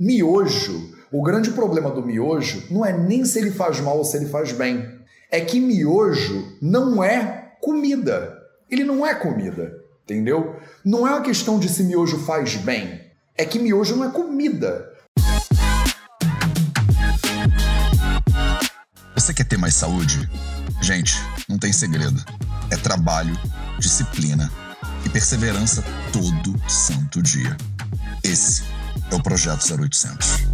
Miojo, o grande problema do miojo não é nem se ele faz mal ou se ele faz bem. É que miojo não é comida. Ele não é comida, entendeu? Não é uma questão de se miojo faz bem. É que miojo não é comida. Você quer ter mais saúde? Gente, não tem segredo. É trabalho, disciplina e perseverança todo santo dia. Esse é o Projeto 0800.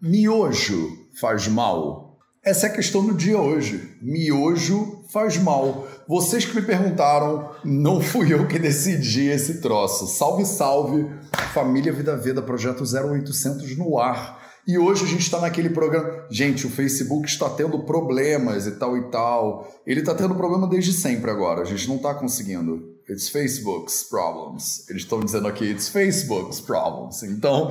Miojo faz mal? Essa é a questão do dia hoje. Miojo faz mal. Vocês que me perguntaram, não fui eu que decidi esse troço. Salve, salve, família Vida Veda, Projeto 0800 no ar. E hoje a gente está naquele programa. Gente, o Facebook está tendo problemas e tal e tal. Ele está tendo problema desde sempre agora. A gente não está conseguindo. It's Facebook's problems. Eles estão dizendo aqui, it's Facebook's problems. Então,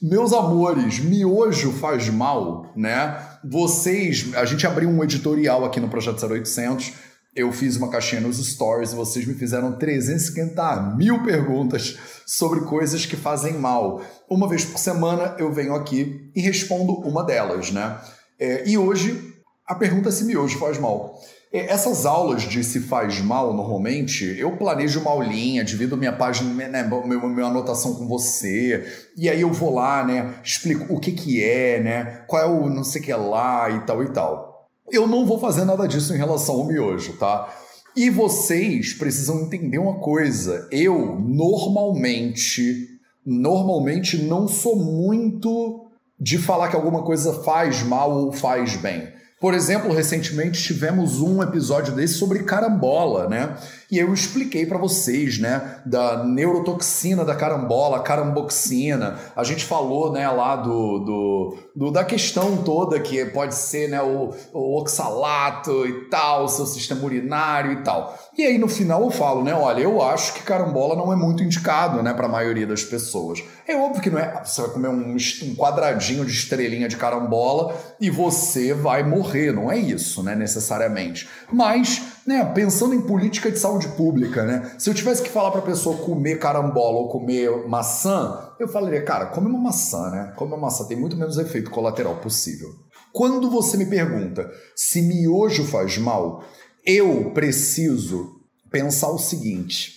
meus amores, miojo faz mal, né? Vocês, a gente abriu um editorial aqui no Projeto 0800. Eu fiz uma caixinha nos stories e vocês me fizeram 350 mil perguntas sobre coisas que fazem mal. Uma vez por semana eu venho aqui e respondo uma delas, né? É, e hoje a pergunta é se miojo faz mal. É, essas aulas de se faz mal, normalmente, eu planejo uma aulinha, divido minha página, né, minha, minha anotação com você, e aí eu vou lá, né, explico o que que é, né, qual é o não sei o que lá e tal e tal. Eu não vou fazer nada disso em relação ao miojo, tá? E vocês precisam entender uma coisa. Eu, normalmente, normalmente não sou muito de falar que alguma coisa faz mal ou faz bem. Por exemplo, recentemente tivemos um episódio desse sobre carambola, né? E eu expliquei para vocês, né, da neurotoxina da carambola, caramboxina. A gente falou, né, lá do, do, do da questão toda que pode ser, né, o, o oxalato e tal, seu sistema urinário e tal. E aí no final eu falo, né, olha, eu acho que carambola não é muito indicado, né, para a maioria das pessoas. É óbvio que não é, você vai comer um, um quadradinho de estrelinha de carambola e você vai morrer, não é isso, né, necessariamente. Mas né, pensando em política de saúde pública, né? Se eu tivesse que falar para a pessoa comer carambola ou comer maçã, eu falaria, cara, come uma maçã, né? Come uma maçã, tem muito menos efeito colateral possível. Quando você me pergunta se miojo faz mal, eu preciso pensar o seguinte: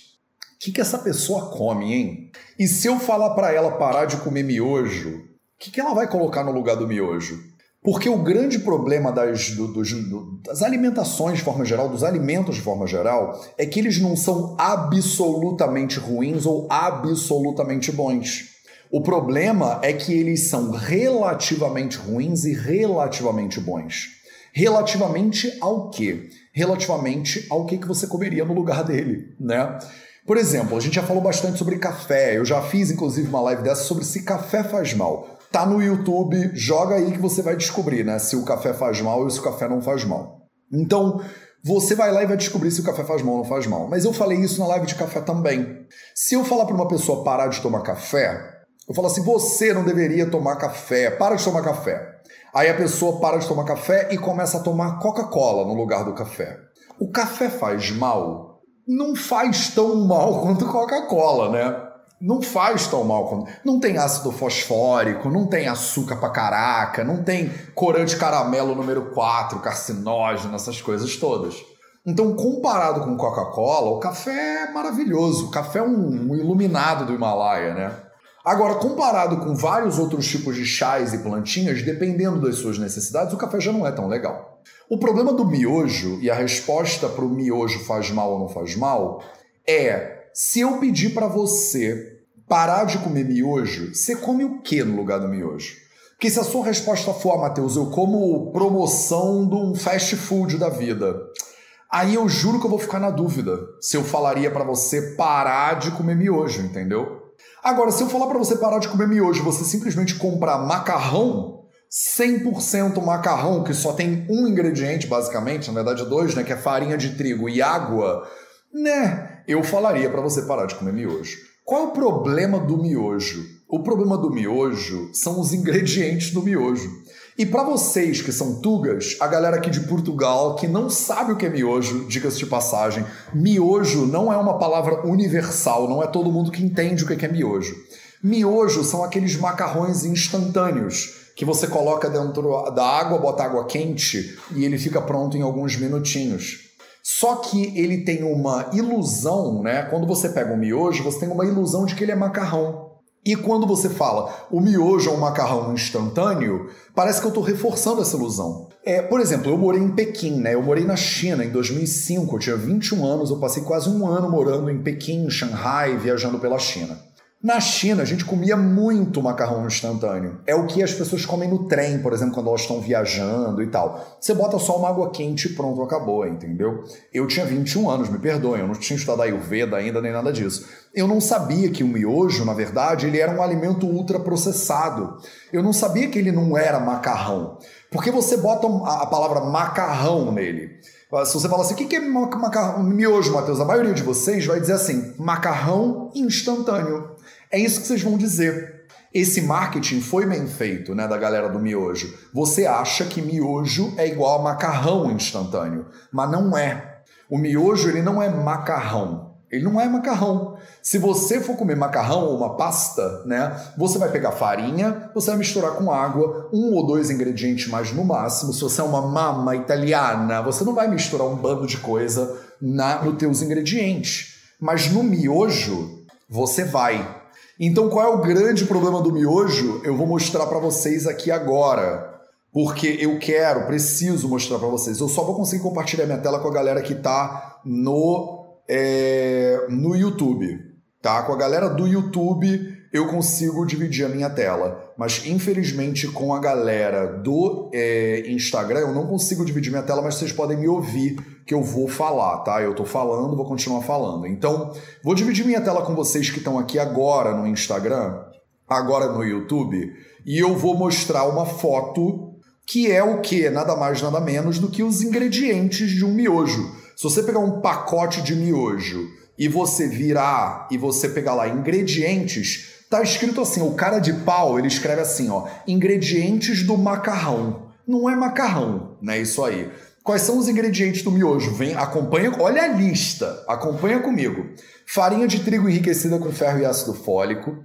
o que, que essa pessoa come, hein? E se eu falar para ela parar de comer miojo, o que, que ela vai colocar no lugar do miojo? Porque o grande problema das, do, dos, do, das alimentações de forma geral, dos alimentos de forma geral, é que eles não são absolutamente ruins ou absolutamente bons. O problema é que eles são relativamente ruins e relativamente bons. Relativamente ao quê? Relativamente ao que, que você comeria no lugar dele, né? Por exemplo, a gente já falou bastante sobre café. Eu já fiz, inclusive, uma live dessa sobre se café faz mal. Tá no YouTube, joga aí que você vai descobrir, né? Se o café faz mal ou se o café não faz mal. Então, você vai lá e vai descobrir se o café faz mal ou não faz mal. Mas eu falei isso na live de café também. Se eu falar para uma pessoa parar de tomar café, eu falo assim: você não deveria tomar café, para de tomar café. Aí a pessoa para de tomar café e começa a tomar Coca-Cola no lugar do café. O café faz mal? Não faz tão mal quanto Coca-Cola, né? Não faz tão mal. Não tem ácido fosfórico, não tem açúcar pra caraca, não tem corante caramelo número 4, carcinógeno, essas coisas todas. Então, comparado com Coca-Cola, o café é maravilhoso. O café é um, um iluminado do Himalaia, né? Agora, comparado com vários outros tipos de chás e plantinhas, dependendo das suas necessidades, o café já não é tão legal. O problema do miojo e a resposta para o miojo faz mal ou não faz mal é se eu pedir para você parar de comer miojo, você come o que no lugar do miojo? Porque se a sua resposta for, ah, Matheus, eu como promoção de um fast food da vida, aí eu juro que eu vou ficar na dúvida se eu falaria para você parar de comer miojo, entendeu? Agora, se eu falar para você parar de comer miojo, você simplesmente comprar macarrão, 100% macarrão, que só tem um ingrediente, basicamente, na verdade dois, né, que é farinha de trigo e água, né, eu falaria para você parar de comer miojo. Qual é o problema do miojo? O problema do miojo são os ingredientes do miojo. E para vocês que são tugas, a galera aqui de Portugal que não sabe o que é miojo, diga-se de passagem, miojo não é uma palavra universal, não é todo mundo que entende o que é miojo. Miojo são aqueles macarrões instantâneos que você coloca dentro da água, bota água quente e ele fica pronto em alguns minutinhos. Só que ele tem uma ilusão, né? Quando você pega um miojo, você tem uma ilusão de que ele é macarrão. E quando você fala o miojo é um macarrão instantâneo, parece que eu estou reforçando essa ilusão. É, por exemplo, eu morei em Pequim, né? Eu morei na China em 2005, eu tinha 21 anos, eu passei quase um ano morando em Pequim, Shanghai, viajando pela China. Na China, a gente comia muito macarrão instantâneo. É o que as pessoas comem no trem, por exemplo, quando elas estão viajando e tal. Você bota só uma água quente e pronto, acabou, entendeu? Eu tinha 21 anos, me perdoem, eu não tinha estudado Ayurveda ainda nem nada disso. Eu não sabia que o miojo, na verdade, ele era um alimento ultraprocessado. Eu não sabia que ele não era macarrão. Porque você bota a palavra macarrão nele. Se você fala assim, o que é macarrão? Miojo, Matheus? A maioria de vocês vai dizer assim, macarrão instantâneo. É isso que vocês vão dizer. Esse marketing foi bem feito, né, da galera do miojo. Você acha que miojo é igual a macarrão instantâneo, mas não é. O miojo ele não é macarrão. Ele não é macarrão. Se você for comer macarrão ou uma pasta, né, você vai pegar farinha, você vai misturar com água, um ou dois ingredientes mais no máximo. Se você é uma mama italiana, você não vai misturar um bando de coisa na nos teus ingredientes. Mas no miojo, você vai. Então, qual é o grande problema do miojo? Eu vou mostrar para vocês aqui agora. Porque eu quero, preciso mostrar para vocês. Eu só vou conseguir compartilhar minha tela com a galera que está no, é, no YouTube. Tá? Com a galera do YouTube, eu consigo dividir a minha tela. Mas infelizmente com a galera do é, Instagram eu não consigo dividir minha tela, mas vocês podem me ouvir que eu vou falar, tá? Eu tô falando, vou continuar falando. Então, vou dividir minha tela com vocês que estão aqui agora no Instagram, agora no YouTube, e eu vou mostrar uma foto que é o que? Nada mais, nada menos do que os ingredientes de um miojo. Se você pegar um pacote de miojo e você virar e você pegar lá ingredientes, Tá escrito assim, o cara de pau, ele escreve assim, ó, ingredientes do macarrão. Não é macarrão, né? Isso aí. Quais são os ingredientes do miojo? Vem, acompanha, olha a lista, acompanha comigo. Farinha de trigo enriquecida com ferro e ácido fólico,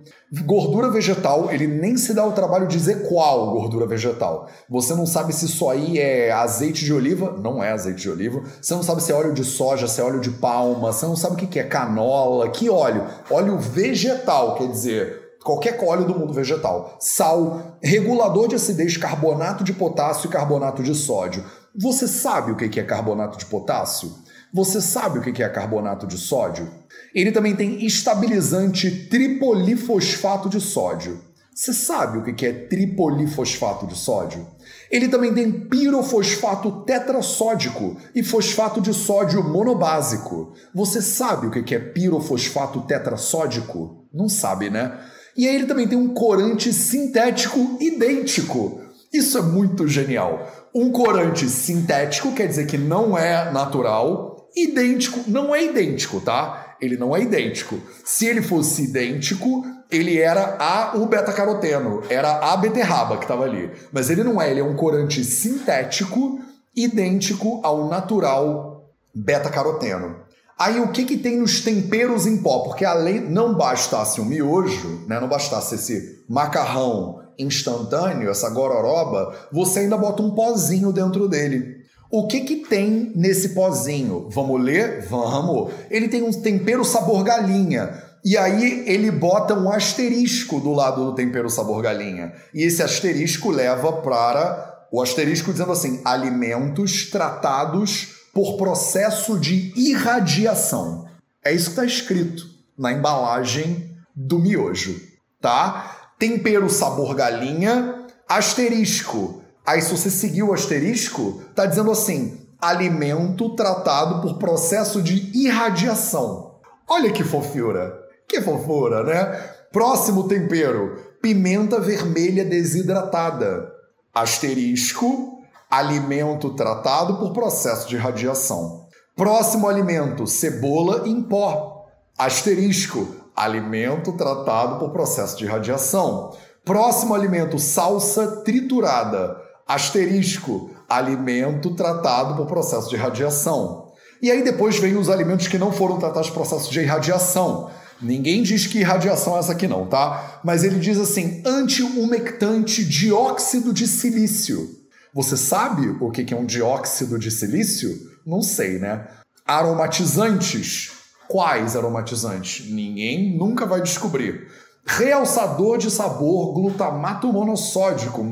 gordura vegetal, ele nem se dá o trabalho de dizer qual gordura vegetal. Você não sabe se isso aí é azeite de oliva, não é azeite de oliva. Você não sabe se é óleo de soja, se é óleo de palma, você não sabe o que é canola, que óleo. Óleo vegetal, quer dizer, qualquer óleo do mundo vegetal. Sal, regulador de acidez, carbonato de potássio e carbonato de sódio. Você sabe o que é carbonato de potássio? Você sabe o que é carbonato de sódio? Ele também tem estabilizante tripolifosfato de sódio. Você sabe o que é tripolifosfato de sódio? Ele também tem pirofosfato tetrassódico e fosfato de sódio monobásico. Você sabe o que é pirofosfato tetrassódico? Não sabe, né? E aí ele também tem um corante sintético idêntico. Isso é muito genial. Um corante sintético quer dizer que não é natural, idêntico não é idêntico, tá? ele não é idêntico. Se ele fosse idêntico, ele era a o beta-caroteno, era a beterraba que estava ali. Mas ele não é, ele é um corante sintético idêntico ao natural beta-caroteno. Aí o que, que tem nos temperos em pó? Porque além não bastasse o miojo, né, não bastasse esse macarrão instantâneo, essa gororoba, você ainda bota um pozinho dentro dele. O que que tem nesse pozinho? Vamos ler? Vamos. Ele tem um tempero sabor galinha. E aí ele bota um asterisco do lado do tempero sabor galinha. E esse asterisco leva para o asterisco dizendo assim: alimentos tratados por processo de irradiação. É isso que está escrito na embalagem do miojo, tá? Tempero sabor galinha, asterisco Aí, se você seguir o asterisco, tá dizendo assim: alimento tratado por processo de irradiação. Olha que fofura! Que fofura, né? Próximo tempero: pimenta vermelha desidratada. Asterisco: alimento tratado por processo de radiação. Próximo alimento: cebola em pó. Asterisco: alimento tratado por processo de radiação. Próximo alimento: salsa triturada Asterisco, alimento tratado por processo de radiação. E aí depois vem os alimentos que não foram tratados por processo de irradiação. Ninguém diz que irradiação é essa aqui não, tá? Mas ele diz assim, anti-umectante dióxido de silício. Você sabe o que é um dióxido de silício? Não sei, né? Aromatizantes. Quais aromatizantes? Ninguém nunca vai descobrir. Realçador de sabor glutamato monossódico.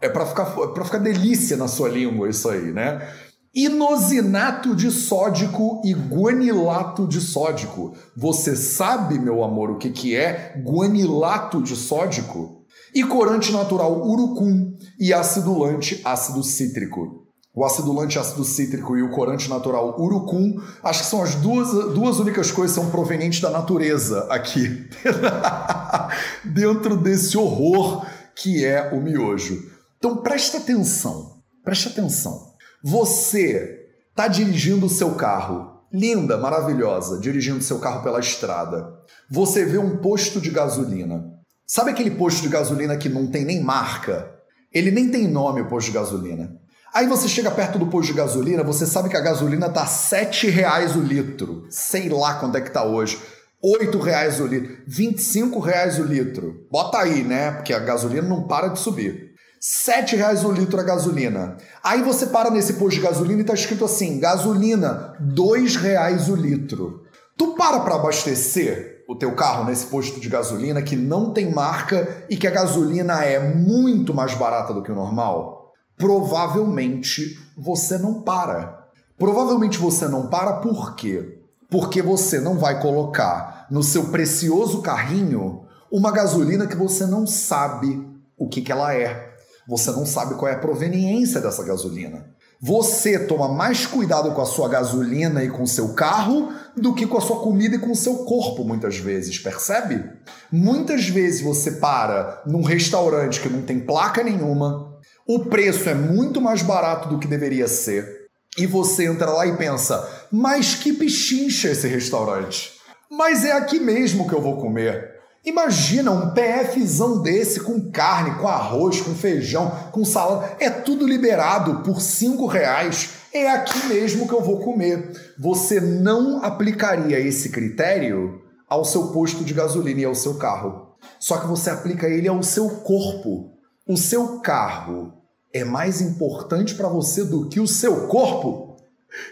É para ficar, é ficar delícia na sua língua isso aí, né? Inosinato de sódico e guanilato de sódico. Você sabe, meu amor, o que, que é guanilato de sódico? E corante natural urucum e acidulante ácido cítrico. O acidulante ácido cítrico e o corante natural urucum, acho que são as duas, duas únicas coisas que são provenientes da natureza aqui, dentro desse horror que é o miojo. Então presta atenção, presta atenção. Você está dirigindo o seu carro, linda, maravilhosa, dirigindo seu carro pela estrada. Você vê um posto de gasolina. Sabe aquele posto de gasolina que não tem nem marca? Ele nem tem nome, o posto de gasolina. Aí você chega perto do posto de gasolina, você sabe que a gasolina tá R$ reais o litro. Sei lá quanto é que tá hoje. R$ reais o litro, R$ reais o litro. Bota aí, né? Porque a gasolina não para de subir. R$ reais o litro a gasolina. Aí você para nesse posto de gasolina e tá escrito assim: gasolina, R$ reais o litro. Tu para para abastecer o teu carro nesse posto de gasolina que não tem marca e que a gasolina é muito mais barata do que o normal? Provavelmente você não para. Provavelmente você não para por quê? Porque você não vai colocar no seu precioso carrinho uma gasolina que você não sabe o que, que ela é. Você não sabe qual é a proveniência dessa gasolina. Você toma mais cuidado com a sua gasolina e com o seu carro do que com a sua comida e com o seu corpo, muitas vezes, percebe? Muitas vezes você para num restaurante que não tem placa nenhuma, o preço é muito mais barato do que deveria ser. E você entra lá e pensa: mas que pichincha esse restaurante. Mas é aqui mesmo que eu vou comer. Imagina um PFzão desse com carne, com arroz, com feijão, com salada. É tudo liberado por cinco reais. É aqui mesmo que eu vou comer. Você não aplicaria esse critério ao seu posto de gasolina e ao seu carro. Só que você aplica ele ao seu corpo. O seu carro é mais importante para você do que o seu corpo,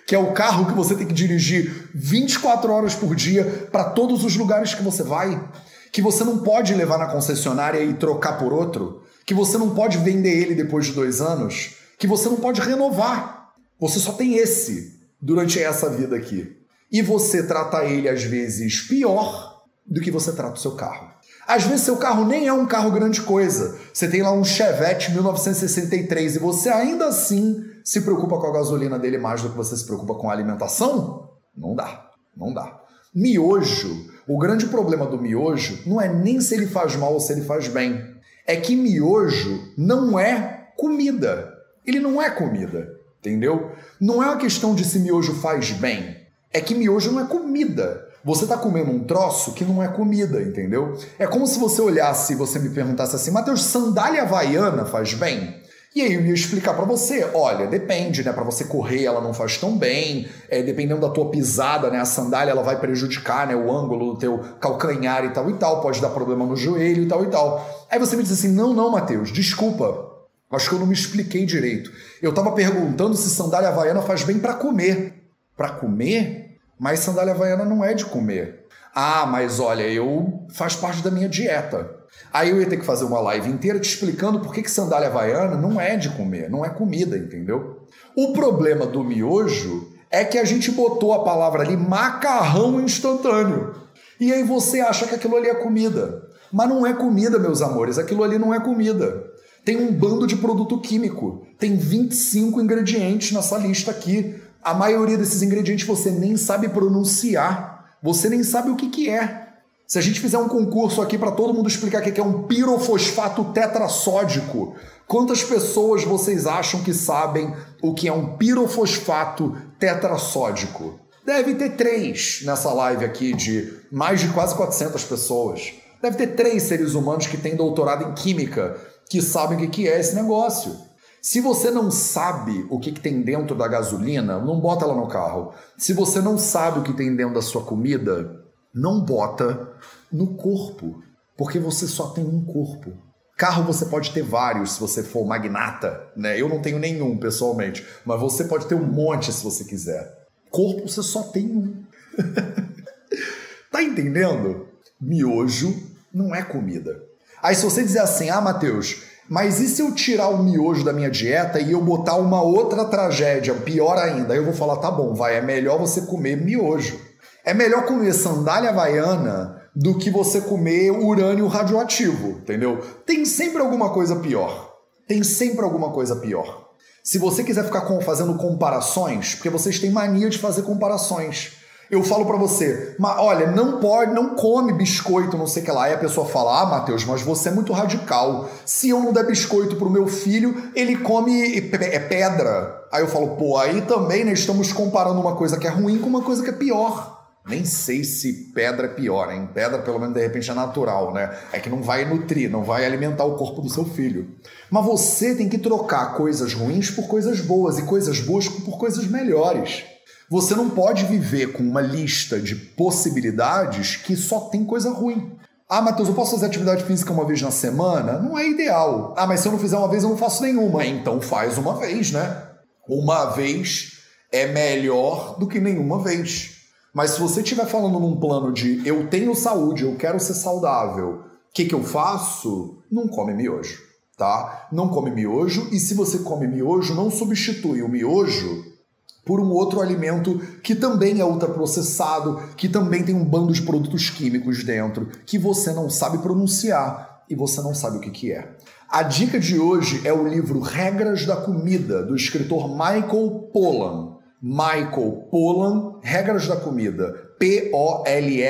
que é o carro que você tem que dirigir 24 horas por dia para todos os lugares que você vai, que você não pode levar na concessionária e trocar por outro, que você não pode vender ele depois de dois anos, que você não pode renovar. Você só tem esse durante essa vida aqui. E você trata ele às vezes pior do que você trata o seu carro. Às vezes seu carro nem é um carro grande coisa. Você tem lá um Chevette 1963 e você ainda assim se preocupa com a gasolina dele mais do que você se preocupa com a alimentação? Não dá, não dá. Miojo, o grande problema do miojo não é nem se ele faz mal ou se ele faz bem. É que miojo não é comida. Ele não é comida, entendeu? Não é uma questão de se miojo faz bem. É que miojo não é comida. Você está comendo um troço que não é comida, entendeu? É como se você olhasse e você me perguntasse assim, Matheus, sandália havaiana faz bem? E aí eu ia explicar para você, olha, depende, né? Para você correr, ela não faz tão bem. É, dependendo da tua pisada, né? A sandália ela vai prejudicar, né? O ângulo do teu calcanhar e tal e tal, pode dar problema no joelho e tal e tal. Aí você me diz assim, não, não, Matheus, desculpa. Acho que eu não me expliquei direito. Eu tava perguntando se sandália havaiana faz bem para comer. Para comer? Mas sandália havaiana não é de comer. Ah, mas olha, eu faz parte da minha dieta. Aí eu ia ter que fazer uma live inteira te explicando por que, que sandália havaiana não é de comer, não é comida, entendeu? O problema do miojo é que a gente botou a palavra ali macarrão instantâneo. E aí você acha que aquilo ali é comida. Mas não é comida, meus amores, aquilo ali não é comida. Tem um bando de produto químico. Tem 25 ingredientes nessa lista aqui. A maioria desses ingredientes você nem sabe pronunciar, você nem sabe o que, que é. Se a gente fizer um concurso aqui para todo mundo explicar o que é um pirofosfato tetrassódico, quantas pessoas vocês acham que sabem o que é um pirofosfato tetrassódico? Deve ter três nessa live aqui de mais de quase 400 pessoas. Deve ter três seres humanos que têm doutorado em química que sabem o que é esse negócio. Se você não sabe o que, que, tem dentro da gasolina, não bota ela no carro. Se você não sabe o que tem dentro da sua comida, não bota no corpo, porque você só tem um corpo. Carro você pode ter vários se você for magnata, né? Eu não tenho nenhum pessoalmente, mas você pode ter um monte se você quiser. Corpo você só tem um. tá entendendo? Miojo não é comida. Aí se você dizer assim, ah, Matheus, mas e se eu tirar o miojo da minha dieta e eu botar uma outra tragédia, pior ainda? Aí eu vou falar, tá bom, vai, é melhor você comer miojo. É melhor comer sandália havaiana do que você comer urânio radioativo, entendeu? Tem sempre alguma coisa pior. Tem sempre alguma coisa pior. Se você quiser ficar fazendo comparações, porque vocês têm mania de fazer comparações. Eu falo para você, mas olha, não pode, não come biscoito, não sei o que lá. Aí a pessoa fala: "Ah, Matheus, mas você é muito radical. Se eu não der biscoito pro meu filho, ele come é pedra". Aí eu falo: "Pô, aí também né, estamos comparando uma coisa que é ruim com uma coisa que é pior". Nem sei se pedra é pior, hein? Pedra, pelo menos, de repente é natural, né? É que não vai nutrir, não vai alimentar o corpo do seu filho. Mas você tem que trocar coisas ruins por coisas boas e coisas boas por coisas melhores. Você não pode viver com uma lista de possibilidades que só tem coisa ruim. Ah, Matheus, eu posso fazer atividade física uma vez na semana? Não é ideal. Ah, mas se eu não fizer uma vez, eu não faço nenhuma. Então faz uma vez, né? Uma vez é melhor do que nenhuma vez. Mas se você estiver falando num plano de eu tenho saúde, eu quero ser saudável, o que, que eu faço? Não come miojo, tá? Não come miojo e se você come miojo, não substitui o miojo por um outro alimento que também é ultraprocessado, que também tem um bando de produtos químicos dentro, que você não sabe pronunciar e você não sabe o que, que é. A dica de hoje é o livro Regras da Comida, do escritor Michael Pollan. Michael Pollan, Regras da Comida. P-O-L-L-A-N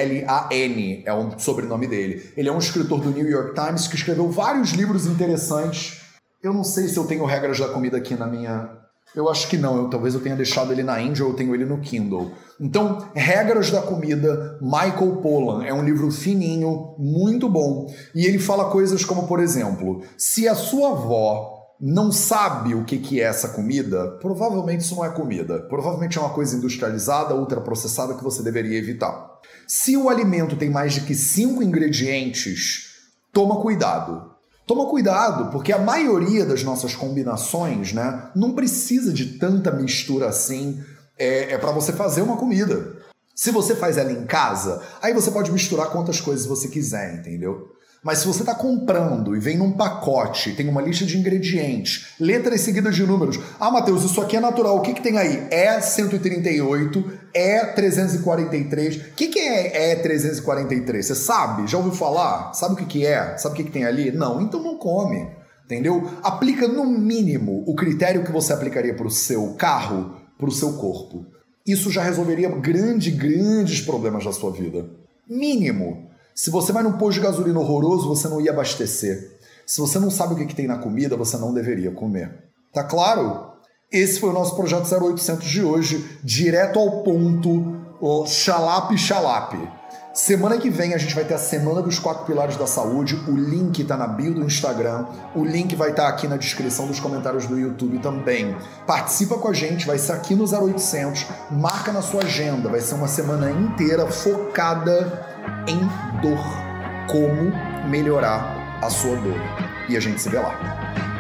é o sobrenome dele. Ele é um escritor do New York Times que escreveu vários livros interessantes. Eu não sei se eu tenho Regras da Comida aqui na minha, eu acho que não, eu, talvez eu tenha deixado ele na ou eu tenho ele no Kindle. Então, Regras da Comida, Michael Pollan, é um livro fininho, muito bom. E ele fala coisas como, por exemplo, se a sua avó não sabe o que, que é essa comida, provavelmente isso não é comida. Provavelmente é uma coisa industrializada, ultraprocessada que você deveria evitar. Se o alimento tem mais de que cinco ingredientes, toma cuidado. Toma cuidado, porque a maioria das nossas combinações, né, não precisa de tanta mistura assim é, é para você fazer uma comida. Se você faz ela em casa, aí você pode misturar quantas coisas você quiser, entendeu? Mas se você está comprando e vem num pacote, tem uma lista de ingredientes, letras seguidas de números. Ah, Matheus, isso aqui é natural. O que, que tem aí? É 138, é 343. O que, que é é 343? Você sabe? Já ouviu falar? Sabe o que, que é? Sabe o que, que tem ali? Não, então não come. Entendeu? Aplica no mínimo o critério que você aplicaria para o seu carro, para o seu corpo. Isso já resolveria grandes, grandes problemas da sua vida. Mínimo. Se você vai num posto de gasolina horroroso, você não ia abastecer. Se você não sabe o que, que tem na comida, você não deveria comer. Tá claro? Esse foi o nosso projeto 0800 de hoje, direto ao ponto, o xalape xalape. Semana que vem a gente vai ter a Semana dos Quatro Pilares da Saúde. O link está na bio do Instagram. O link vai estar tá aqui na descrição dos comentários do YouTube também. Participa com a gente, vai ser aqui no 0800. Marca na sua agenda. Vai ser uma semana inteira focada em dor. Como melhorar a sua dor. E a gente se vê lá.